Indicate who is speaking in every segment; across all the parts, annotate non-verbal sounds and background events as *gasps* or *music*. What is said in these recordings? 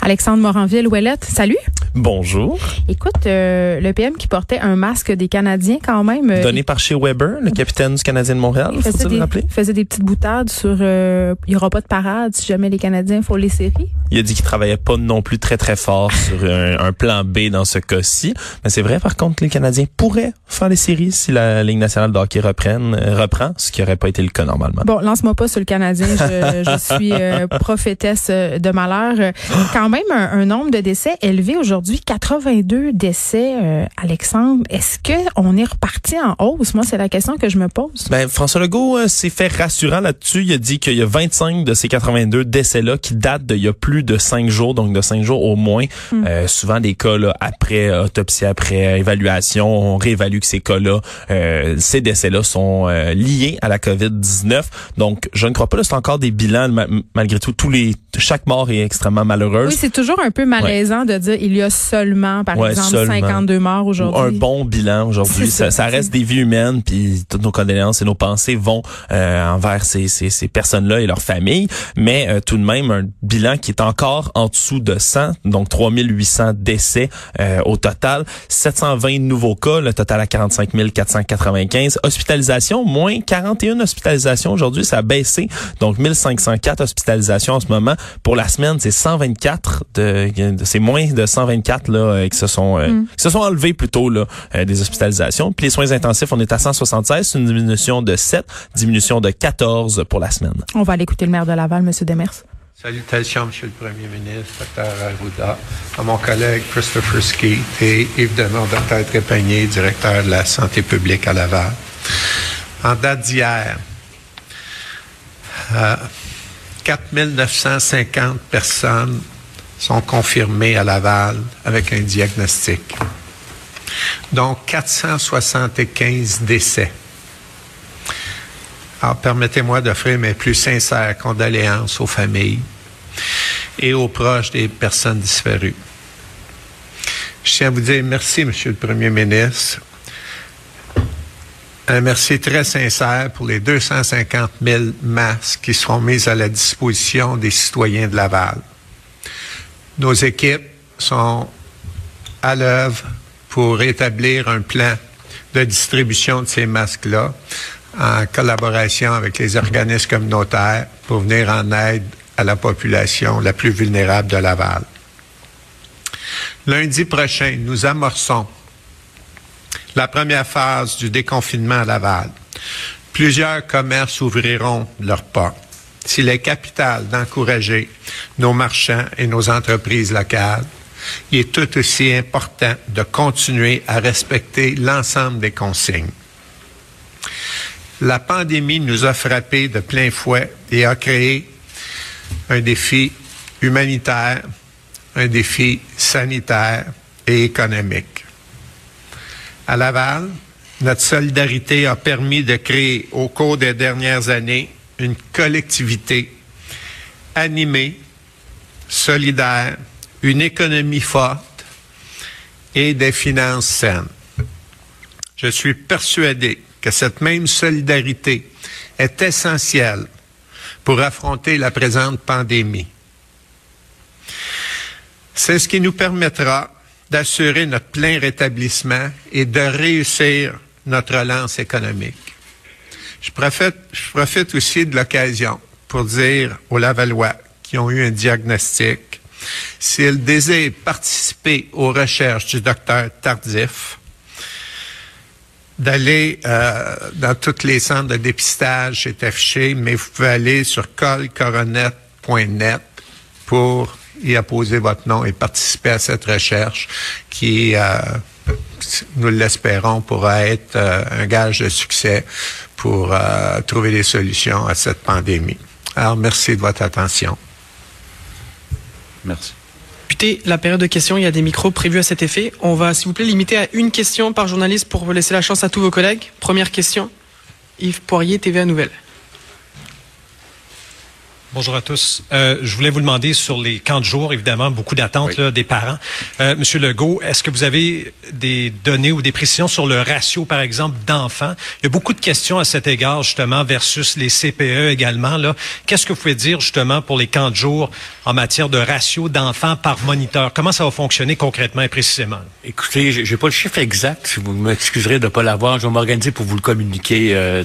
Speaker 1: Alexandre Moranville-Ouellette, salut.
Speaker 2: Bonjour.
Speaker 1: Écoute, euh, le PM qui portait un masque des Canadiens quand même. euh,
Speaker 2: Donné par chez Weber, le capitaine du Canadien de Montréal,
Speaker 1: il faisait des,
Speaker 2: rappeler?
Speaker 1: faisait des petites boutades sur euh, il y aura pas de parade si jamais les Canadiens font les séries.
Speaker 2: Il a dit qu'il travaillait pas non plus très très fort *laughs* sur un, un plan B dans ce cas-ci. Mais c'est vrai par contre que les Canadiens pourraient faire les séries si la Ligue nationale de hockey reprenne, euh, reprend, ce qui n'aurait pas été le cas normalement.
Speaker 1: Bon, lance-moi pas sur le Canadien, je, je suis euh, prophétesse de malheur. *gasps* Quand même un, un nombre de décès élevé aujourd'hui, 82 décès, euh, Alexandre. Est-ce que on est reparti en hausse? Moi, c'est la question que je me pose.
Speaker 2: Ben, François Legault euh, s'est fait rassurant là-dessus. Il a dit qu'il y a 25 de ces 82 décès-là qui datent d'il y a plus de 5 jours, donc de 5 jours au moins. Euh, souvent des cas là, après autopsie, après évaluation, on réévalue que ces cas-là, euh, ces décès-là sont liés à la COVID-19. Donc, je ne crois pas, là, c'est encore des bilans, ma- malgré tout, tous les, chaque mort est extrêmement malheureuse.
Speaker 1: Oui, c'est toujours un peu malaisant de dire il y a seulement, par
Speaker 2: Ouais,
Speaker 1: exemple,
Speaker 2: seulement.
Speaker 1: 52 morts
Speaker 2: Ou
Speaker 1: aujourd'hui?
Speaker 2: un bon bilan aujourd'hui. *laughs* Ça,
Speaker 1: ça
Speaker 2: reste des vies humaines, puis toutes nos condoléances et nos pensées vont euh, envers ces, ces, ces personnes-là et leurs familles. Mais euh, tout de même, un bilan qui est encore en dessous de 100, donc 3800 décès euh, au total, 720 nouveaux cas, le total à 45 495. Hospitalisation, moins 41 hospitalisations aujourd'hui, ça a baissé. Donc 1504 hospitalisations en ce moment. Pour la semaine, c'est 124, de, de- c'est moins de 124 là euh, qui se sont euh, qui se sont enlevés plutôt là euh, des hospitalisations. Puis les soins intensifs, on est à 176, c'est une diminution de 7, diminution de 14 pour la semaine.
Speaker 1: On va aller écouter le maire de Laval, M. Demers.
Speaker 3: Salutations, Monsieur le Premier ministre, Dr. Arruda, à mon collègue Christopher Ski et évidemment Dr. Trépanier, directeur de la santé publique à Laval. En date d'hier, euh, 4 950 personnes sont confirmées à Laval avec un diagnostic, dont 475 décès. Alors, permettez-moi d'offrir mes plus sincères condoléances aux familles et aux proches des personnes disparues. Je tiens à vous dire merci, Monsieur le Premier ministre. Un merci très sincère pour les 250 000 masques qui seront mis à la disposition des citoyens de Laval. Nos équipes sont à l'œuvre pour établir un plan de distribution de ces masques-là en collaboration avec les organismes communautaires pour venir en aide à la population la plus vulnérable de Laval. Lundi prochain, nous amorçons la première phase du déconfinement à Laval. Plusieurs commerces ouvriront leurs portes. S'il est capital d'encourager nos marchands et nos entreprises locales, il est tout aussi important de continuer à respecter l'ensemble des consignes. La pandémie nous a frappés de plein fouet et a créé un défi humanitaire, un défi sanitaire et économique. À Laval, notre solidarité a permis de créer au cours des dernières années une collectivité animée, solidaire, une économie forte et des finances saines. Je suis persuadé que cette même solidarité est essentielle pour affronter la présente pandémie. C'est ce qui nous permettra d'assurer notre plein rétablissement et de réussir notre relance économique. Je profite, je profite aussi de l'occasion pour dire aux Lavallois qui ont eu un diagnostic, s'ils désirent participer aux recherches du docteur Tardif, d'aller euh, dans tous les centres de dépistage, c'est affiché, mais vous pouvez aller sur colcoronet.net pour y apposer votre nom et participer à cette recherche qui, euh, nous l'espérons, pourra être euh, un gage de succès pour euh, trouver des solutions à cette pandémie. Alors, merci de votre attention.
Speaker 4: Merci.
Speaker 5: Député, la période de questions, il y a des micros prévus à cet effet. On va, s'il vous plaît, limiter à une question par journaliste pour laisser la chance à tous vos collègues. Première question, Yves Poirier, TVA Nouvelle.
Speaker 4: Bonjour à tous. Euh, je voulais vous demander sur les camps de jour, évidemment, beaucoup d'attentes des parents. Euh, Monsieur Legault, est-ce que vous avez des données ou des précisions sur le ratio, par exemple, d'enfants? Il y a beaucoup de questions à cet égard, justement, versus les CPE également. Là. Qu'est-ce que vous pouvez dire, justement, pour les camps de jour en matière de ratio d'enfants par moniteur? Comment ça va fonctionner concrètement et précisément?
Speaker 6: Écoutez, j'ai pas le chiffre exact. Si vous m'excuserez de ne pas l'avoir, je vais m'organiser pour vous le communiquer euh,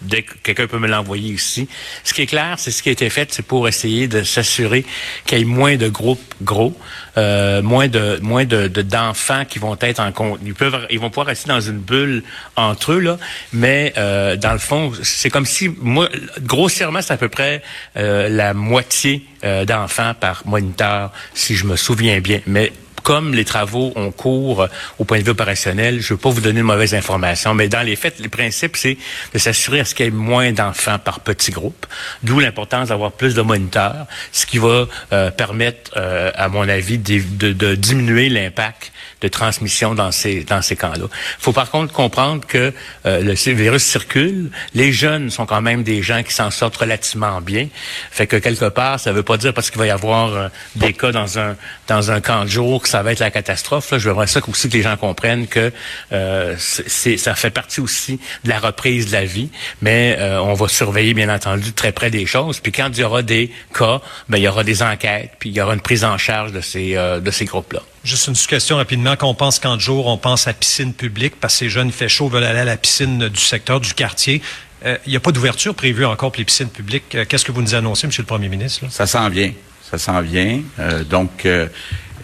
Speaker 6: dès que quelqu'un peut me l'envoyer ici. Ce qui est clair, c'est ce qui a été fait c'est pour essayer de s'assurer qu'il y ait moins de groupes gros, euh, moins de moins de d'enfants qui vont être en. Ils peuvent, ils vont pouvoir rester dans une bulle entre eux là, mais euh, dans le fond, c'est comme si moi, grossièrement, c'est à peu près euh, la moitié d'enfants par moniteur, si je me souviens bien. Mais comme les travaux ont cours euh, au point de vue opérationnel, je ne veux pas vous donner de mauvaises informations, mais dans les faits, le principe, c'est de s'assurer à ce qu'il y ait moins d'enfants par petit groupe, d'où l'importance d'avoir plus de moniteurs, ce qui va euh, permettre, euh, à mon avis, de, de diminuer l'impact de transmission dans ces dans ces camps-là. Il faut par contre comprendre que euh, le virus circule. Les jeunes sont quand même des gens qui s'en sortent relativement bien. Fait que quelque part, ça veut pas dire parce qu'il va y avoir euh, des cas dans un dans un camp de jour que ça va être la catastrophe. Là. Je voudrais ça aussi que les gens comprennent que euh, ça fait partie aussi de la reprise de la vie, mais on va surveiller bien entendu très près des choses. Puis quand il y aura des cas, ben il y aura des enquêtes, puis il y aura une prise en charge de ces de ces groupes-là.
Speaker 4: Juste une question rapidement. Quand on pense qu'en jour, on pense à piscine publique parce que ces jeunes, il fait chaud, veulent aller à la piscine du secteur, du quartier. Euh, il n'y a pas d'ouverture prévue encore pour les piscines publiques. Euh, qu'est-ce que vous nous annoncez, Monsieur le Premier ministre?
Speaker 7: Ça s'en vient. Ça s'en vient. Euh, donc,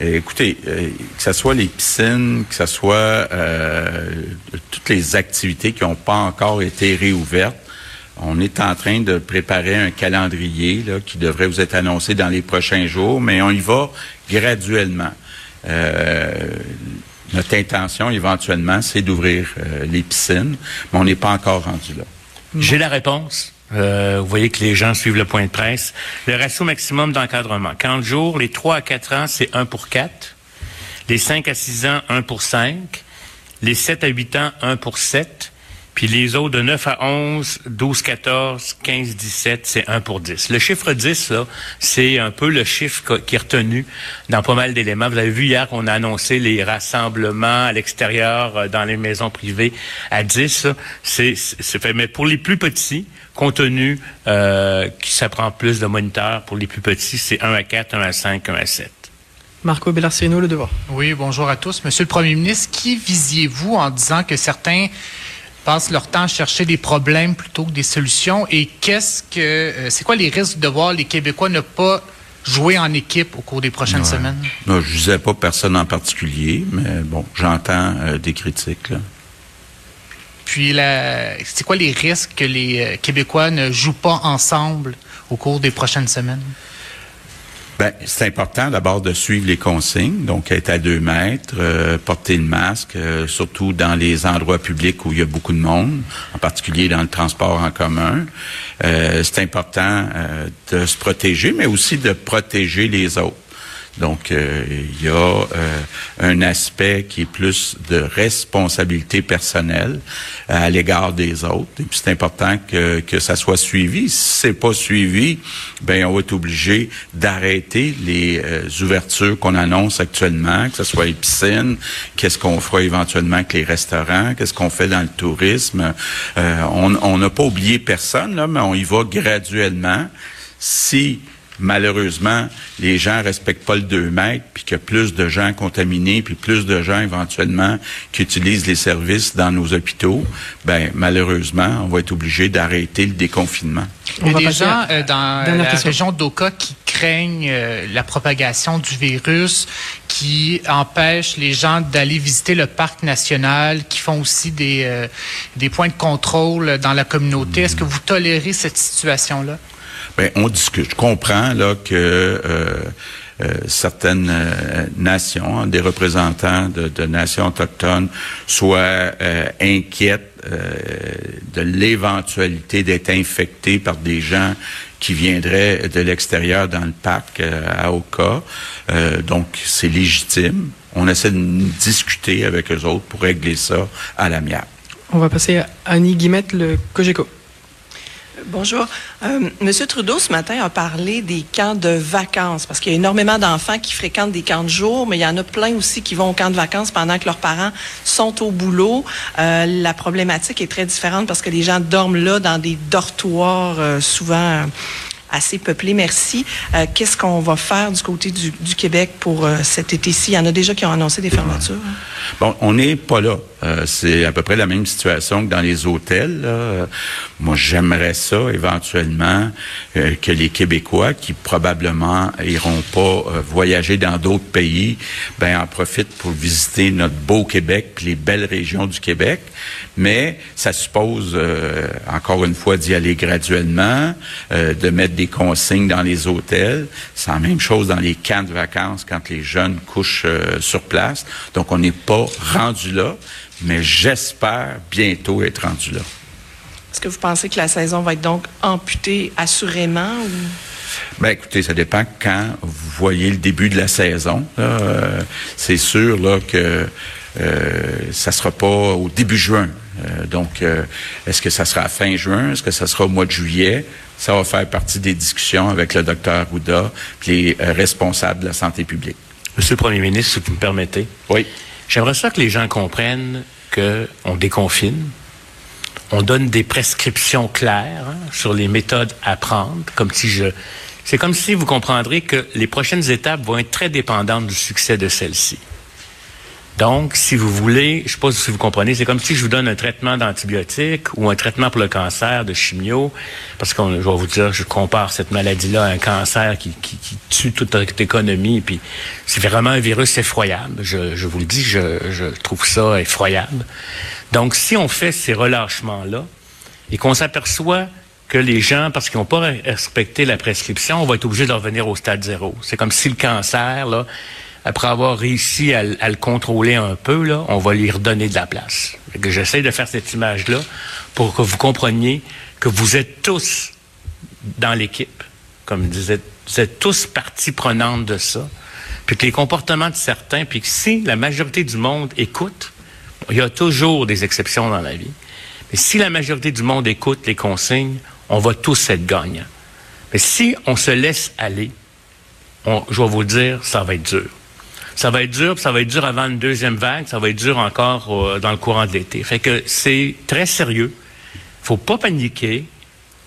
Speaker 7: écoutez, que ce soit les piscines, que ce soit toutes les activités qui n'ont pas encore été réouvertes, on est en train de préparer un calendrier qui devrait vous être annoncé dans les prochains jours, mais on y va graduellement. Euh, notre intention, éventuellement, c'est d'ouvrir euh, les piscines, mais on n'est pas encore rendu là.
Speaker 6: J'ai la réponse. Euh, vous voyez que les gens suivent le point de presse. Le ratio maximum d'encadrement. 40 jours, les 3 à 4 ans, c'est 1 pour 4. Les 5 à 6 ans, 1 pour 5. Les 7 à 8 ans, 1 pour 7. Puis les autres de 9 à 11, 12, 14, 15, 17, c'est 1 pour 10. Le chiffre 10, là, c'est un peu le chiffre qui est retenu dans pas mal d'éléments. Vous avez vu hier qu'on a annoncé les rassemblements à l'extérieur euh, dans les maisons privées à 10. C'est fait. Mais pour les plus petits, compte tenu euh, que ça prend plus de moniteurs, pour les plus petits, c'est 1 à 4, 1 à 5, 1 à 7.
Speaker 5: Marco Bellarcino, le devoir.
Speaker 8: Oui, bonjour à tous. Monsieur le Premier ministre, qui visiez-vous en disant que certains passent leur temps à chercher des problèmes plutôt que des solutions? Et qu'est-ce que euh, c'est quoi les risques de voir les Québécois ne pas jouer en équipe au cours des prochaines semaines?
Speaker 7: Non, je disais pas personne en particulier, mais bon, j'entends euh, des critiques.
Speaker 8: Puis, c'est quoi les risques que les euh, Québécois ne jouent pas ensemble au cours des prochaines semaines?
Speaker 7: Ben, c'est important d'abord de suivre les consignes, donc être à deux mètres, euh, porter le masque, euh, surtout dans les endroits publics où il y a beaucoup de monde, en particulier dans le transport en commun. Euh, c'est important de se protéger, mais aussi de protéger les autres. Donc, euh, il y a euh, un aspect qui est plus de responsabilité personnelle à l'égard des autres. Et puis, c'est important que, que ça soit suivi. Si c'est pas suivi, ben on va être obligé d'arrêter les euh, ouvertures qu'on annonce actuellement, que ce soit les piscines, qu'est-ce qu'on fera éventuellement avec les restaurants, qu'est-ce qu'on fait dans le tourisme. on n'a pas oublié personne, là, mais on y va graduellement. Si malheureusement, les gens respectent pas le 2 mètres, puis qu'il y a plus de gens contaminés, puis plus de gens éventuellement qui utilisent les services dans nos hôpitaux, ben malheureusement, on va être obligé d'arrêter le déconfinement.
Speaker 8: Il y a des gens euh, dans la région d'Oka qui craignent euh, la propagation du virus, qui empêchent les gens d'aller visiter le parc national, qui font aussi des, euh, des points de contrôle dans la communauté. Est-ce que vous tolérez cette situation-là?
Speaker 7: Ben, on discute. Je comprends que euh, euh, certaines euh, nations, hein, des représentants de, nations autochtones, soient inquiètes de l'éventualité d'être infectés par des gens qui viendraient de l'extérieur dans le parc à Oka. donc, c'est légitime. On essaie de discuter avec eux autres pour régler ça à l'amiable.
Speaker 5: On va passer à Annie Guimette, le COGECO.
Speaker 9: Bonjour. Euh, Monsieur Trudeau, ce matin, a parlé des camps de vacances, parce qu'il y a énormément d'enfants qui fréquentent des camps de jour, mais il y en a plein aussi qui vont au camp de vacances pendant que leurs parents sont au boulot. Euh, la problématique est très différente parce que les gens dorment là dans des dortoirs euh, souvent assez peuplé. Merci. Qu'est-ce qu'on va faire du côté du, Québec pour cet été-ci? Il y en a déjà qui ont annoncé des fermetures. Hein?
Speaker 7: Bon, on n'est pas là. Euh, c'est à peu près la même situation que dans les hôtels. Moi, j'aimerais ça éventuellement que les Québécois qui probablement iront pas voyager dans d'autres pays, ben en profitent pour visiter notre beau Québec, les belles régions du Québec. Mais ça suppose encore une fois d'y aller graduellement, de mettre des consignes dans les hôtels. C'est la même chose dans les camps de vacances quand les jeunes couchent euh, sur place. Donc, on n'est pas rendu là, mais j'espère bientôt être rendu là.
Speaker 9: Est-ce que vous pensez que la saison va être donc amputée assurément ou...
Speaker 7: Ben, écoutez, ça dépend quand vous voyez le début de la saison. Euh, c'est sûr là que euh, ça sera pas au début juin. Euh, donc, est-ce que ça sera fin juin? Est-ce que ça sera au mois de juillet? ça va faire partie des discussions avec le docteur Arruda, les euh, responsables de la santé publique.
Speaker 6: Monsieur le Premier ministre, si vous me permettez.
Speaker 7: Oui.
Speaker 6: J'aimerais ça que les gens comprennent qu'on déconfine, on donne des prescriptions claires hein, sur les méthodes à prendre, comme si je... C'est comme si vous comprendrez que les prochaines étapes vont être très dépendantes du succès de celles-ci. Donc, si vous voulez, je ne sais pas si vous comprenez, c'est comme si je vous donne un traitement d'antibiotiques ou un traitement pour le cancer de chimio, parce que je vais vous dire, je compare cette maladie-là à un cancer qui, tue toute notre économie, puis c'est vraiment un virus effroyable. Je, vous le dis, je, trouve ça effroyable. Donc, si on fait ces relâchements-là et qu'on s'aperçoit que les gens, parce qu'ils n'ont pas respecté la prescription, on va être obligé de revenir au stade zéro. C'est comme si le cancer, là, après avoir réussi à, le contrôler un peu, là, on va lui redonner de la place. J'essaie de faire cette image-là pour que vous compreniez que vous êtes tous dans l'équipe, comme disait, vous êtes tous partie prenante de ça, puis que les comportements de certains, puis que si la majorité du monde écoute, il y a toujours des exceptions dans la vie, mais si la majorité du monde écoute les consignes, on va tous être gagnants. Mais si on se laisse aller, je vais vous dire, ça va être dur ça va être dur, ça va être dur avant une deuxième vague, ça va être dur encore euh, dans le courant de l'été. Fait que c'est très sérieux. Faut pas paniquer.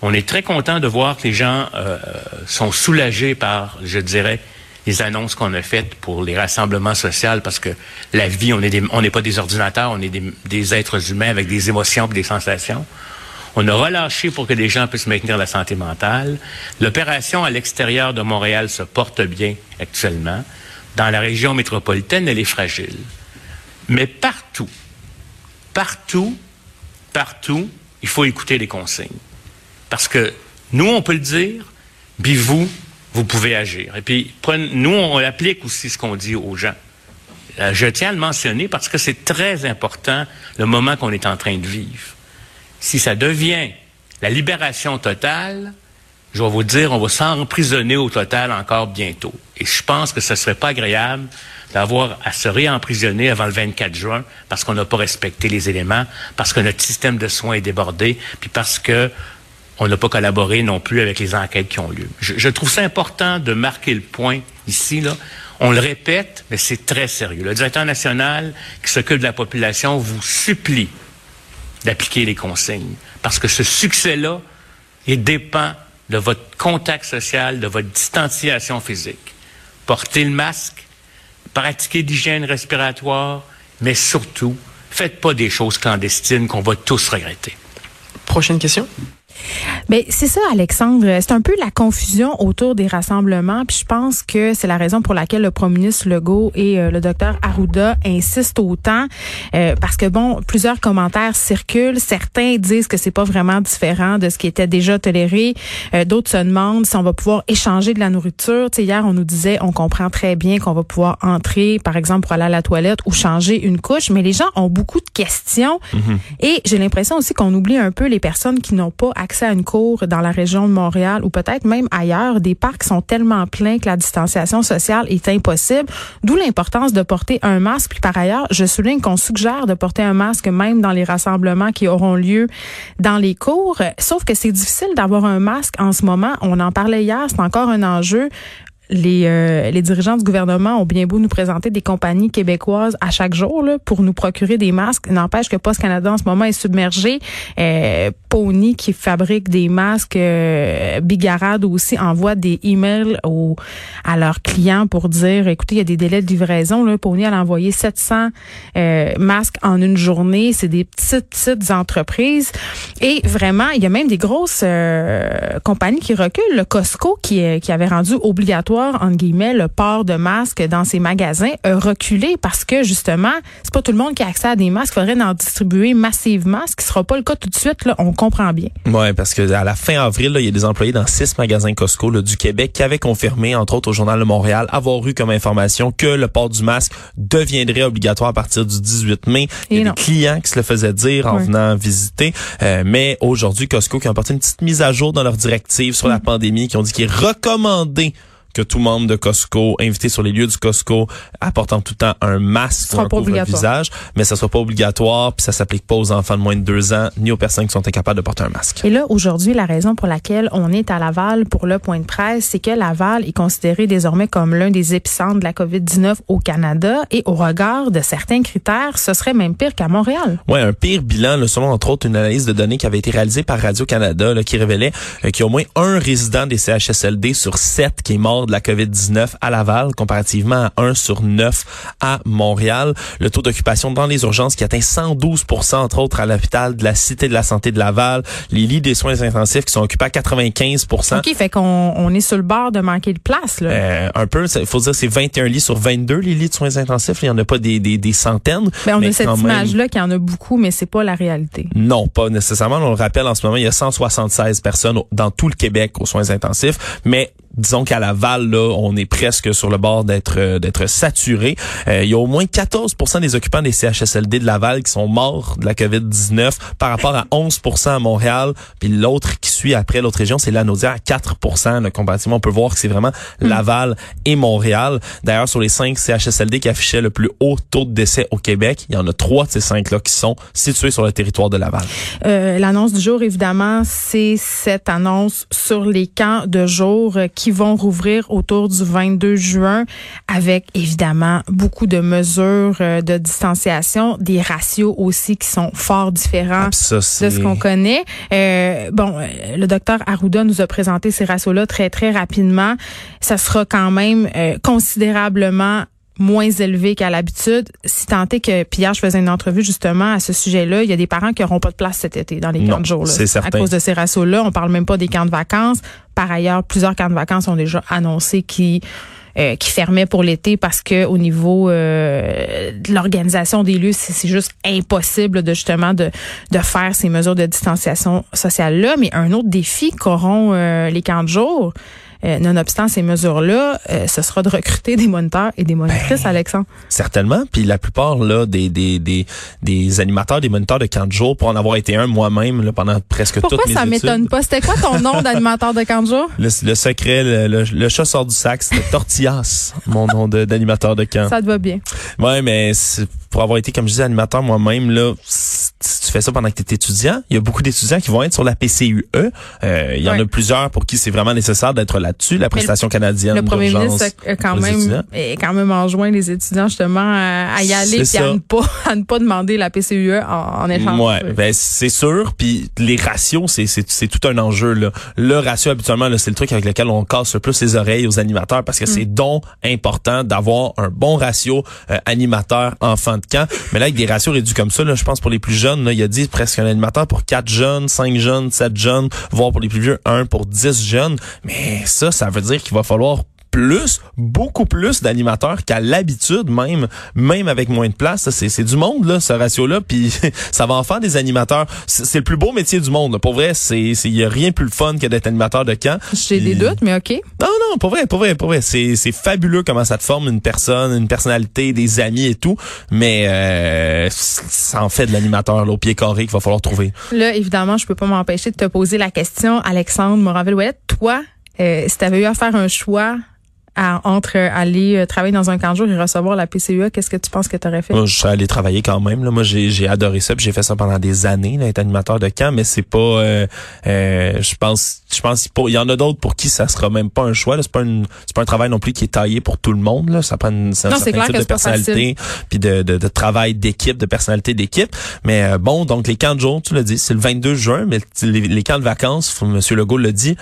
Speaker 6: On est très content de voir que les gens euh, sont soulagés par, je dirais, les annonces qu'on a faites pour les rassemblements sociaux, parce que la vie, on est on n'est pas des ordinateurs, on est des, des êtres humains avec des émotions et des sensations. On a relâché pour que les gens puissent maintenir la santé mentale. L'opération à l'extérieur de Montréal se porte bien actuellement dans la région métropolitaine, elle est fragile. Mais partout, partout, partout, il faut écouter les consignes. Parce que nous, on peut le dire, puis vous, vous pouvez agir. Et puis, nous, on applique aussi ce qu'on dit aux gens. Euh, je tiens à le mentionner parce que c'est très important le moment qu'on est en train de vivre. Si ça devient la libération totale, je vais vous dire, on va s'emprisonner au total encore bientôt. Et je pense que ce serait pas agréable d'avoir à se réemprisonner avant le 24 juin parce qu'on n'a pas respecté les éléments, parce que notre système de soins est débordé, puis parce que on n'a pas collaboré non plus avec les enquêtes qui ont lieu. Je, je, trouve ça important de marquer le point ici, là. On le répète, mais c'est très sérieux. Le directeur national qui s'occupe de la population vous supplie d'appliquer les consignes. Parce que ce succès-là, il dépend de votre contact social, de votre distanciation physique. Portez le masque, pratiquez l'hygiène respiratoire, mais surtout, faites pas des choses clandestines qu'on va tous regretter.
Speaker 5: Prochaine question.
Speaker 1: Ben c'est ça, Alexandre. C'est un peu la confusion autour des rassemblements. Puis je pense que c'est la raison pour laquelle le premier ministre Legault et euh, le docteur Arruda insistent autant, euh, parce que bon, plusieurs commentaires circulent. Certains disent que c'est pas vraiment différent de ce qui était déjà toléré. Euh, d'autres se demandent si on va pouvoir échanger de la nourriture. Tu hier, on nous disait, on comprend très bien qu'on va pouvoir entrer, par exemple, pour aller à la toilette ou changer une couche, mais les gens ont beaucoup de questions. Mm-hmm. Et j'ai l'impression aussi qu'on oublie un peu les personnes qui n'ont pas accès à une dans la région de Montréal ou peut-être même ailleurs, des parcs sont tellement pleins que la distanciation sociale est impossible, d'où l'importance de porter un masque. Puis par ailleurs, je souligne qu'on suggère de porter un masque même dans les rassemblements qui auront lieu dans les cours, sauf que c'est difficile d'avoir un masque en ce moment. On en parlait hier, c'est encore un enjeu les, euh, les dirigeants du gouvernement ont bien beau nous présenter des compagnies québécoises à chaque jour là, pour nous procurer des masques. N'empêche que Post Canada en ce moment est submergé. Euh, Pony qui fabrique des masques, euh, Bigarade aussi envoie des emails aux, à leurs clients pour dire, écoutez, il y a des délais de livraison. Là. Pony a envoyé 700 euh, masques en une journée. C'est des petites, petites entreprises. Et vraiment, il y a même des grosses euh, compagnies qui reculent. Le Costco qui, qui avait rendu obligatoire guillemets, le port de masques dans ces magasins a reculé parce que, justement, c'est pas tout le monde qui a accès à des masques. Il faudrait en distribuer massivement, ce qui sera pas le cas tout de suite, là, on comprend bien.
Speaker 2: Oui, parce que à la fin avril, il y a des employés dans six magasins Costco là, du Québec qui avaient confirmé, entre autres au Journal de Montréal, avoir eu comme information que le port du masque deviendrait obligatoire à partir du 18 mai. Il y a des clients qui se le faisaient dire en venant visiter. Euh, mais aujourd'hui, Costco qui a apporté une petite mise à jour dans leur directive sur la mm. pandémie, qui ont dit qu'il est recommandé que tout membre de Costco, invité sur les lieux du Costco, apportant tout le temps un masque ou un couvre-visage, mais ça soit pas obligatoire, puis ça s'applique pas aux enfants de moins de deux ans, ni aux personnes qui sont incapables de porter un masque.
Speaker 1: Et là, aujourd'hui, la raison pour laquelle on est à Laval pour le point de presse, c'est que Laval est considéré désormais comme l'un des épicentres de la COVID-19 au Canada, et au regard de certains critères, ce serait même pire qu'à Montréal.
Speaker 2: Oui, un pire bilan, selon entre autres une analyse de données qui avait été réalisée par Radio-Canada, qui révélait euh, qu'il y a au moins un résident des CHSLD sur sept qui est mort de la COVID-19 à Laval, comparativement à 1 sur 9 à Montréal. Le taux d'occupation dans les urgences qui atteint 112% entre autres à l'hôpital de la Cité de la Santé de Laval. Les lits des soins intensifs qui sont occupés à 95%
Speaker 1: OK, fait qu'on on est sur le bord de manquer de place. Là.
Speaker 2: Euh, un peu, il faut dire c'est 21 lits sur 22 les lits de soins intensifs. Il n'y en a pas des, des, des centaines.
Speaker 1: Ben, on a cette image-là qu'il y en a beaucoup, mais c'est pas la réalité.
Speaker 2: Non, pas nécessairement. On le rappelle en ce moment, il y a 176 personnes dans tout le Québec aux soins intensifs, mais disons qu'à Laval, là, on est presque sur le bord d'être euh, d'être saturé. Euh, il y a au moins 14% des occupants des CHSLD de Laval qui sont morts de la COVID-19 par rapport à 11% à Montréal. Puis l'autre qui suit après l'autre région, c'est Lanaudière à 4% là, comparativement. On peut voir que c'est vraiment hmm. Laval et Montréal. D'ailleurs, sur les cinq CHSLD qui affichaient le plus haut taux de décès au Québec, il y en a trois de ces cinq-là qui sont situés sur le territoire de Laval.
Speaker 1: Euh, L'annonce du jour, évidemment, c'est cette annonce sur les camps de jour qui vont rouvrir autour du 22 juin avec évidemment beaucoup de mesures euh, de distanciation, des ratios aussi qui sont fort différents ah, de ce qu'on connaît. Euh, bon, euh, le docteur Arruda nous a présenté ces ratios-là très très rapidement. Ça sera quand même considérablement moins élevé qu'à l'habitude. Si tant est que, puis hier, je faisais une entrevue justement à ce sujet-là, il y a des parents qui n'auront pas de place cet été dans les camps de jour. Là, à cause de ces ratios-là. On parle même pas des camps de vacances. Par ailleurs, plusieurs camps de vacances ont déjà annoncé qui euh, qui fermaient pour l'été parce que au niveau euh, de l'organisation des lieux, c'est juste impossible de justement de, de faire ces mesures de distanciation sociale là. Mais un autre défi qu'auront euh, les camps de jour, euh, nonobstant ces mesures-là, euh, ce sera de recruter des moniteurs et des monitrices, ben, Alexandre.
Speaker 2: Certainement. Puis la plupart là des, des, des, des animateurs, des moniteurs de camp de jour, pour en avoir été un moi-même là, pendant presque
Speaker 1: Pourquoi
Speaker 2: toutes mes
Speaker 1: ça m'étonne pas? C'était quoi ton nom d'animateur de camp de jour?
Speaker 2: Le, secret, le, le, chat sort du sac, c'était Tortillas, mon nom d'animateur de, camp.
Speaker 1: Ça te va bien.
Speaker 2: Ouais, mais pour avoir été, comme je disais, animateur moi-même, là, si tu fais ça pendant que tu es étudiant, il y a beaucoup d'étudiants qui vont être sur la PCUE. Euh, il y en a plusieurs pour qui c'est vraiment nécessaire d'être là-dessus, la prestation canadienne
Speaker 1: Le premier ministre quand même, est quand même enjoint les étudiants justement à, y aller et à ne pas à ne pas demander la PCUE en, en échange.
Speaker 2: Ouais, ben c'est sûr. Puis les ratios, c'est c'est tout un enjeu là. Le ratio habituellement, c'est le truc avec lequel on casse le plus les oreilles aux animateurs parce que mm. c'est donc important d'avoir un bon ratio euh, animateur enfant de camp. Mais là avec des ratios réduits comme ça, là, je pense pour les plus jeunes, là, il y a dit presque un animateur pour quatre jeunes, cinq jeunes, sept jeunes, voire pour les plus vieux, un pour dix jeunes. Mais ça, ça veut dire qu'il va falloir plus, beaucoup plus d'animateurs qu'à l'habitude, même, même avec moins de place. C'est du monde, là, ce ratio-là, puis *laughs* ça va en faire des animateurs. C'est le plus beau métier du monde. Pour vrai, c'est il y a rien plus le fun que d'être animateur de camp.
Speaker 1: J'ai des doutes, mais OK.
Speaker 2: Non, non, pour vrai, pour vrai, pour vrai. C'est fabuleux comment ça te forme une personne, une personnalité, des amis et tout, mais euh, ça en fait de l'animateur au pied carré qu'il va falloir trouver.
Speaker 1: Là, évidemment, je peux pas m'empêcher de te poser la question, Alexandre Moranville-Ouellette, toi, euh, si tu avais eu à faire un choix entre aller euh, travailler dans un camp de jour et recevoir la PCUA, qu'est-ce que tu penses que tu aurais fait?
Speaker 2: Moi, je serais allé travailler quand même. Là. Moi, j'ai adoré ça. J'ai fait ça pendant des années, là, être animateur de camp, mais c'est pas euh, je pense je pense il y en a d'autres pour qui ça sera même pas un choix. C'est pas une pas un travail non plus qui est taillé pour tout le monde. Là. Ça prend une, un
Speaker 1: non, clair type
Speaker 2: de personnalité puis de, de, de, travail d'équipe, de personnalité d'équipe. Mais bon, donc les camps de jour, tu l'as dit, c'est le 22 juin, mais les, les camps de vacances, Monsieur Legault l'a dit,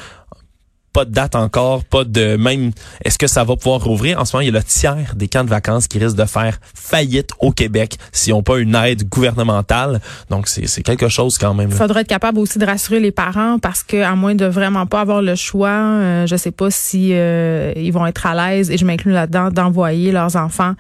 Speaker 2: pas de date encore, pas de même est-ce que ça va pouvoir rouvrir? En ce moment, il y a le tiers des camps de vacances qui risquent de faire faillite au Québec s'ils n'ont pas une aide gouvernementale. Donc, c'est quelque chose quand même.
Speaker 1: Il faudrait être capable aussi de rassurer les parents parce que à moins de vraiment pas avoir le choix, euh, je sais pas si euh, ils vont être à l'aise, et je m'inclus là-dedans, d'envoyer leurs enfants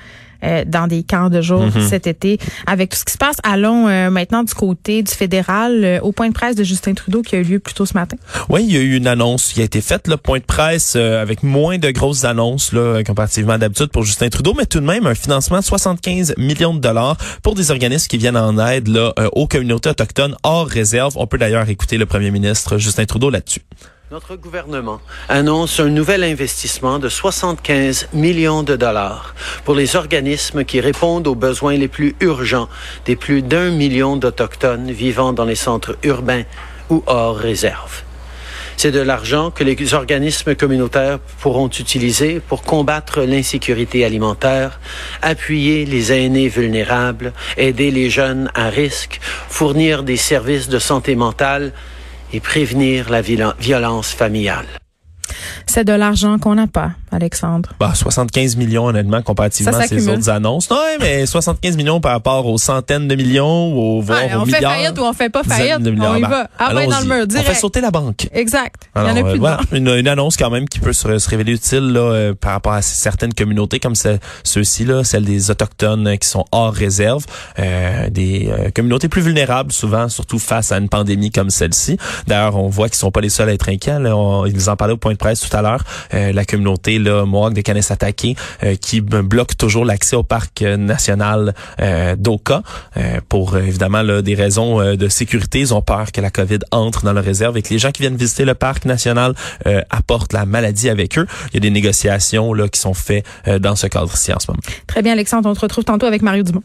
Speaker 1: euh, dans des camps de jour mhm. cet été. Avec tout ce qui se passe, allons euh, maintenant du côté du fédéral euh, au point de presse de Justin Trudeau qui a eu lieu plus tôt ce matin.
Speaker 2: Oui, il y a eu une annonce qui a été faite, le point de presse avec moins de grosses annonces là, comparativement d'habitude pour Justin Trudeau, mais tout de même un financement de 75 millions de dollars pour des organismes qui viennent en aide là, aux communautés autochtones hors réserve. On peut d'ailleurs écouter le premier ministre Justin Trudeau là-dessus.
Speaker 10: Notre gouvernement annonce un nouvel investissement de 75 millions de dollars pour les organismes qui répondent aux besoins les plus urgents des plus d'un million d'Autochtones vivant dans les centres urbains ou hors réserve. C'est de l'argent que les organismes communautaires pourront utiliser pour combattre l'insécurité alimentaire, appuyer les aînés vulnérables, aider les jeunes à risque, fournir des services de santé mentale, et prévenir la violence familiale.
Speaker 1: C'est de l'argent qu'on n'a pas, Alexandre.
Speaker 2: Bah, 75 millions, honnêtement, comparativement à ces autres annonces. Non, mais 75 millions par rapport aux centaines de millions, ou voire
Speaker 1: aux
Speaker 2: milliards.
Speaker 1: On fait faillite ou on fait pas faillite. On y va. Ah, ben dans le mur, direct.
Speaker 2: On fait sauter la banque.
Speaker 1: Exact. Il y en a plus
Speaker 2: voilà, une, une, annonce quand même qui peut se, révéler utile là, euh, par rapport à certaines communautés comme ceux-ci, là, celles des Autochtones euh, qui sont hors réserve, euh, des euh, communautés plus vulnérables souvent, surtout face à une pandémie comme celle-ci. D'ailleurs, on voit qu'ils sont pas les seuls à être inquiets. Là. ils en parlaient au point de presse tout à l'heure, euh, la communauté là, Mohawk de Kanesatake euh, qui bloque toujours l'accès au parc euh, national d'Oka pour évidemment là, des raisons de sécurité. Ils ont peur que la COVID entre dans leur réserve et que les gens qui viennent visiter le parc national apportent la maladie avec eux. Il y a des négociations là qui sont faites dans ce cadre-ci en ce moment.
Speaker 1: Très bien, Alexandre. On te retrouve tantôt avec Mario Dumont.